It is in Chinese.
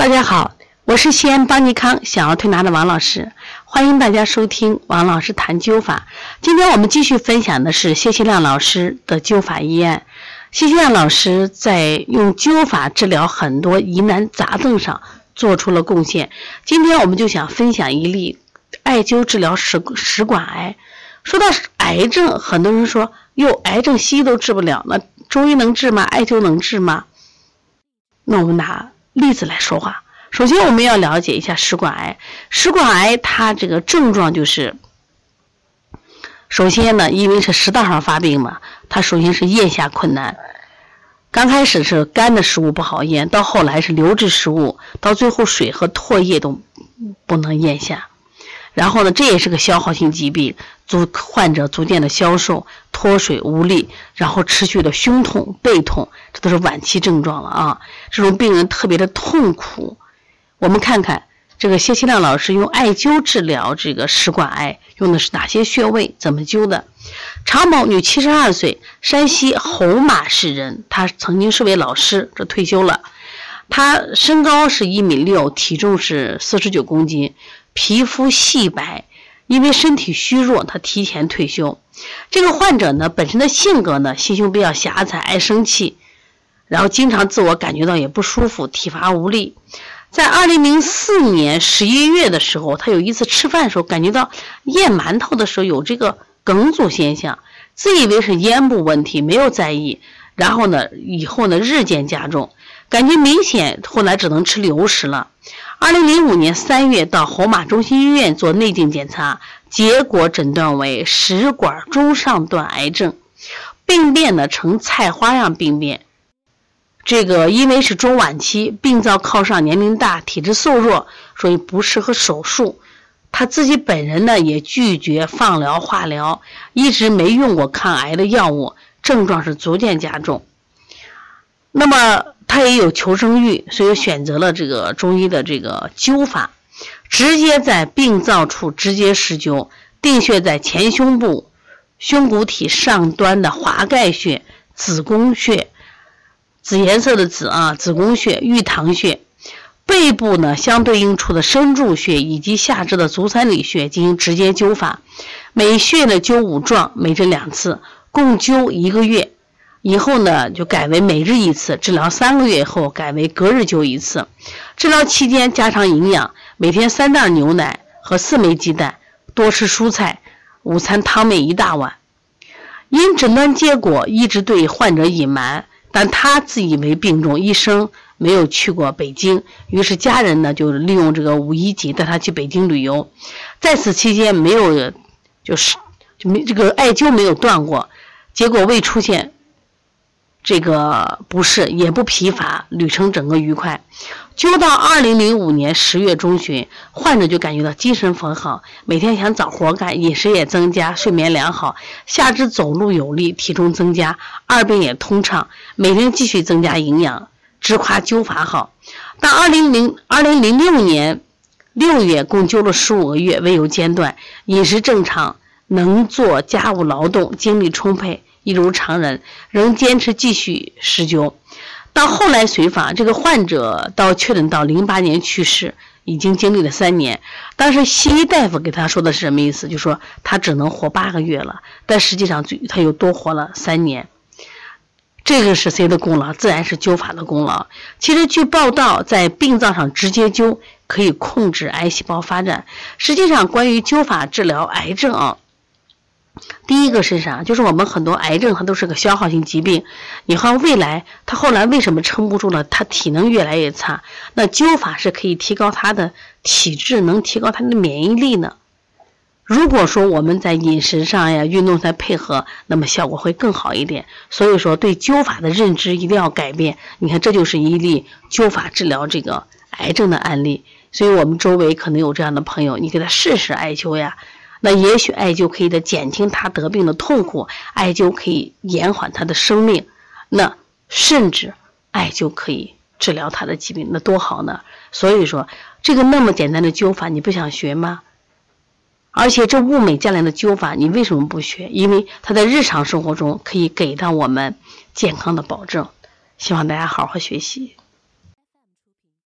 大家好，我是西安邦尼康小儿推拿的王老师，欢迎大家收听王老师谈灸法。今天我们继续分享的是谢希亮老师的灸法医案。谢希亮老师在用灸法治疗很多疑难杂症上做出了贡献。今天我们就想分享一例艾灸治疗食食管癌。说到癌症，很多人说哟，癌症西医都治不了，那中医能治吗？艾灸能治吗？那我们拿。例子来说话。首先，我们要了解一下食管癌。食管癌它这个症状就是，首先呢，因为是食道上发病嘛，它首先是咽下困难。刚开始是干的食物不好咽，到后来是流质食物，到最后水和唾液都不能咽下。然后呢，这也是个消耗性疾病，逐患者逐渐的消瘦、脱水无力，然后持续的胸痛、背痛，这都是晚期症状了啊！这种病人特别的痛苦。我们看看这个谢希亮老师用艾灸治疗这个食管癌，用的是哪些穴位？怎么灸的？常某，女，七十二岁，山西侯马市人，她曾经是位老师，这退休了。她身高是一米六，体重是四十九公斤。皮肤细白，因为身体虚弱，他提前退休。这个患者呢，本身的性格呢，心胸比较狭窄，爱生气，然后经常自我感觉到也不舒服，体乏无力。在二零零四年十一月的时候，他有一次吃饭的时候，感觉到咽馒头的时候有这个梗阻现象，自以为是咽部问题，没有在意。然后呢，以后呢日渐加重，感觉明显，后来只能吃流食了。二零零五年三月到侯马中心医院做内镜检查，结果诊断为食管中上段癌症，病变呢呈菜花样病变。这个因为是中晚期，病灶靠上，年龄大，体质瘦弱，所以不适合手术。他自己本人呢也拒绝放疗、化疗，一直没用过抗癌的药物，症状是逐渐加重。那么。他也有求生欲，所以选择了这个中医的这个灸法，直接在病灶处直接施灸，定穴在前胸部胸骨体上端的华盖穴、子宫穴，紫颜色的紫啊，子宫穴、玉堂穴，背部呢相对应处的深柱穴以及下肢的足三里穴进行直接灸法，每穴呢灸五壮，每针两次，共灸一个月。以后呢，就改为每日一次治疗，三个月以后改为隔日灸一次。治疗期间加强营养，每天三袋牛奶和四枚鸡蛋，多吃蔬菜，午餐汤面一大碗。因诊断结果一直对患者隐瞒，但他自以为病重，一生没有去过北京。于是家人呢就利用这个五一节带他去北京旅游，在此期间没有，就是就没这个艾灸没有断过，结果未出现。这个不是，也不疲乏，旅程整个愉快。灸到二零零五年十月中旬，患者就感觉到精神很好，每天想找活干，饮食也增加，睡眠良好，下肢走路有力，体重增加，二便也通畅，每天继续增加营养，直夸灸法好。到二零零二零零六年六月，共灸了十五个月，未有间断，饮食正常，能做家务劳动，精力充沛。一如常人，仍坚持继续施灸。到后来随访，这个患者到确诊到零八年去世，已经经历了三年。当时西医大夫给他说的是什么意思？就说他只能活八个月了，但实际上他又多活了三年。这个是谁的功劳？自然是灸法的功劳。其实据报道，在病灶上直接灸可以控制癌细胞发展。实际上，关于灸法治疗癌症啊。第一个是啥？就是我们很多癌症，它都是个消耗性疾病。你看未来，他后来为什么撑不住了？他体能越来越差。那灸法是可以提高他的体质，能提高他的免疫力呢。如果说我们在饮食上呀、运动再配合，那么效果会更好一点。所以说，对灸法的认知一定要改变。你看，这就是一例灸法治疗这个癌症的案例。所以我们周围可能有这样的朋友，你给他试试艾灸呀。那也许艾灸可以的减轻他得病的痛苦，艾灸可以延缓他的生命，那甚至艾灸可以治疗他的疾病，那多好呢！所以说，这个那么简单的灸法，你不想学吗？而且这物美价廉的灸法，你为什么不学？因为它在日常生活中可以给到我们健康的保证。希望大家好好学习。